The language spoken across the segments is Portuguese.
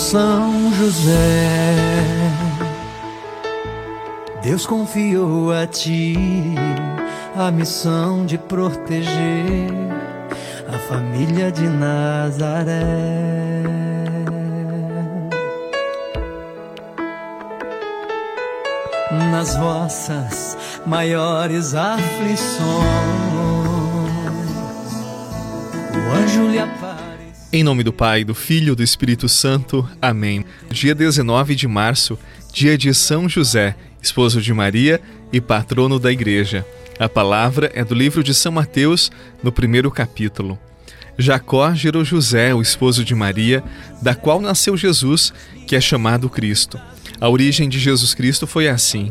São José. Deus confiou a ti a missão de proteger a família de Nazaré. Nas vossas maiores aflições, o anjo lhe aparece. Em nome do Pai, do Filho e do Espírito Santo. Amém. Dia 19 de março, dia de São José, esposo de Maria e patrono da Igreja. A palavra é do livro de São Mateus, no primeiro capítulo. Jacó gerou José, o esposo de Maria, da qual nasceu Jesus, que é chamado Cristo. A origem de Jesus Cristo foi assim.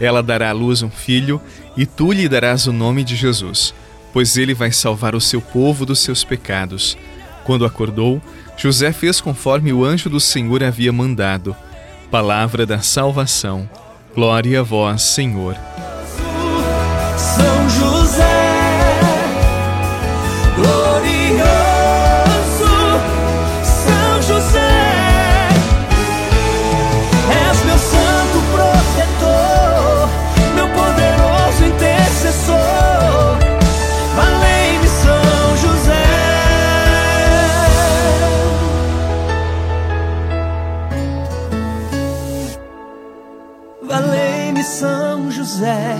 Ela dará à luz um filho, e tu lhe darás o nome de Jesus, pois ele vai salvar o seu povo dos seus pecados. Quando acordou, José fez conforme o anjo do Senhor havia mandado. Palavra da salvação. Glória a vós, Senhor. São José. São José,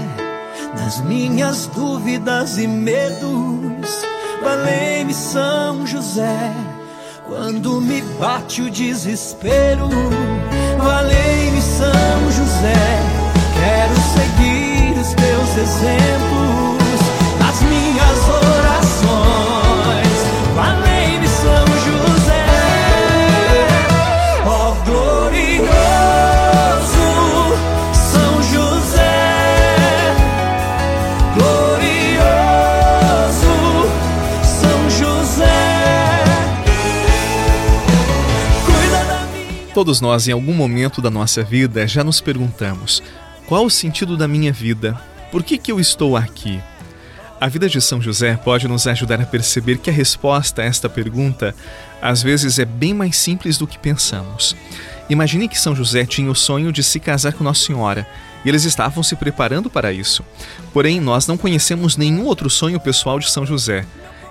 nas minhas dúvidas e medos. Valei-me, São José, quando me bate o desespero. Valei-me, São Todos nós, em algum momento da nossa vida, já nos perguntamos: qual o sentido da minha vida? Por que, que eu estou aqui? A vida de São José pode nos ajudar a perceber que a resposta a esta pergunta às vezes é bem mais simples do que pensamos. Imagine que São José tinha o sonho de se casar com Nossa Senhora e eles estavam se preparando para isso. Porém, nós não conhecemos nenhum outro sonho pessoal de São José.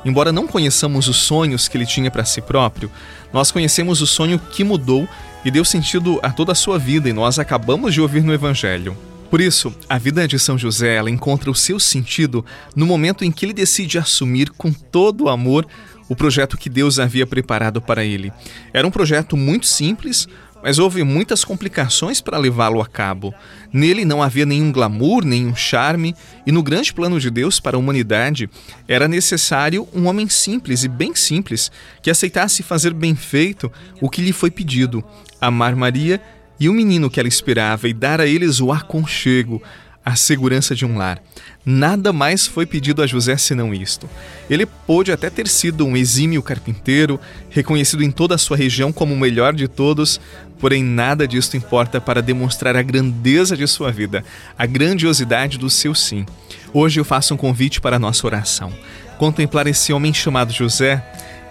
Embora não conheçamos os sonhos que ele tinha para si próprio, nós conhecemos o sonho que mudou e deu sentido a toda a sua vida e nós acabamos de ouvir no Evangelho. Por isso, a vida de São José ela encontra o seu sentido no momento em que ele decide assumir com todo o amor o projeto que Deus havia preparado para ele. Era um projeto muito simples, mas houve muitas complicações para levá-lo a cabo. Nele não havia nenhum glamour, nenhum charme, e no grande plano de Deus para a humanidade era necessário um homem simples e bem simples que aceitasse fazer bem feito o que lhe foi pedido: amar Maria e o menino que ela esperava e dar a eles o aconchego, a segurança de um lar. Nada mais foi pedido a José senão isto. Ele pôde até ter sido um exímio carpinteiro, reconhecido em toda a sua região como o melhor de todos, porém nada disto importa para demonstrar a grandeza de sua vida, a grandiosidade do seu sim. Hoje eu faço um convite para a nossa oração. Contemplar esse homem chamado José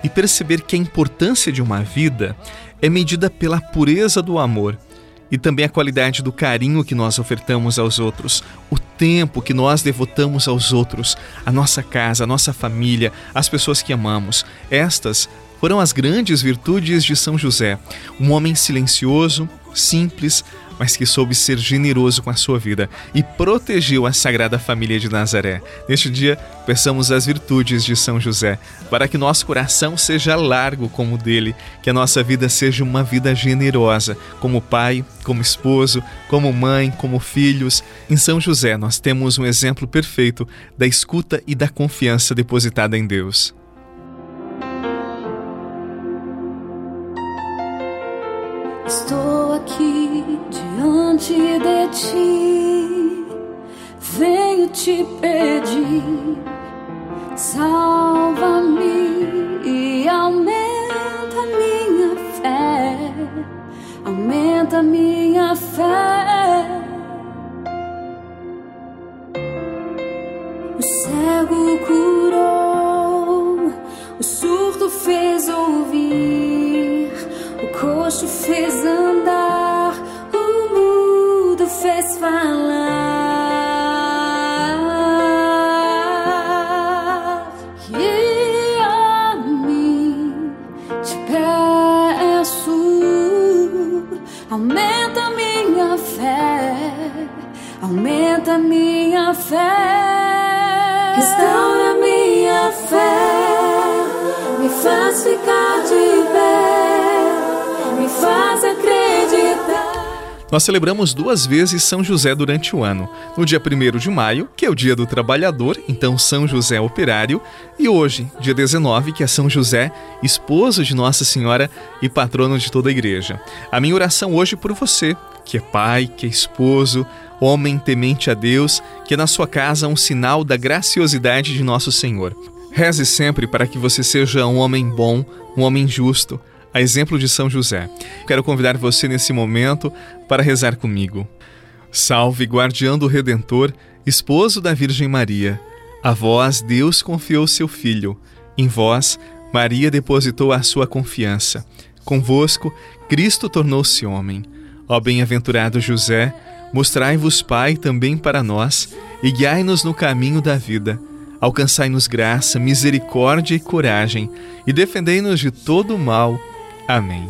e perceber que a importância de uma vida é medida pela pureza do amor e também a qualidade do carinho que nós ofertamos aos outros, o tempo que nós devotamos aos outros, a nossa casa, a nossa família, as pessoas que amamos. Estas foram as grandes virtudes de São José, um homem silencioso, simples, mas que soube ser generoso com a sua vida e protegeu a Sagrada Família de Nazaré. Neste dia, peçamos as virtudes de São José, para que nosso coração seja largo como o dele, que a nossa vida seja uma vida generosa, como pai, como esposo, como mãe, como filhos. Em São José, nós temos um exemplo perfeito da escuta e da confiança depositada em Deus. Diante de ti, venho te pedir, salva-me e aumenta minha fé, aumenta minha fé. Aumenta minha fé, aumenta minha fé, restaura minha fé, me faz ficar Nós celebramos duas vezes São José durante o ano. No dia 1 de maio, que é o dia do trabalhador, então São José operário, e hoje, dia 19, que é São José, esposo de Nossa Senhora e patrono de toda a igreja. A minha oração hoje por você, que é pai, que é esposo, homem temente a Deus, que é na sua casa um sinal da graciosidade de nosso Senhor. Reze sempre para que você seja um homem bom, um homem justo, a exemplo de São José. Quero convidar você nesse momento para rezar comigo. Salve, guardião do Redentor, esposo da Virgem Maria. A vós Deus confiou seu Filho. Em vós, Maria depositou a sua confiança. Convosco, Cristo tornou-se homem. Ó bem-aventurado José, mostrai-vos Pai também para nós e guiai-nos no caminho da vida. Alcançai-nos graça, misericórdia e coragem e defendei-nos de todo o mal. Amém.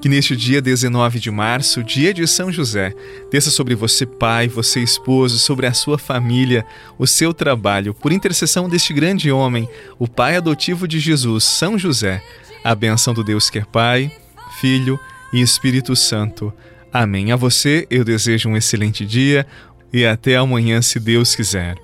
Que neste dia 19 de março, dia de São José, desça sobre você, pai, você, esposo, sobre a sua família, o seu trabalho, por intercessão deste grande homem, o pai adotivo de Jesus, São José, a benção do Deus que é Pai, Filho e Espírito Santo. Amém. A você eu desejo um excelente dia e até amanhã, se Deus quiser.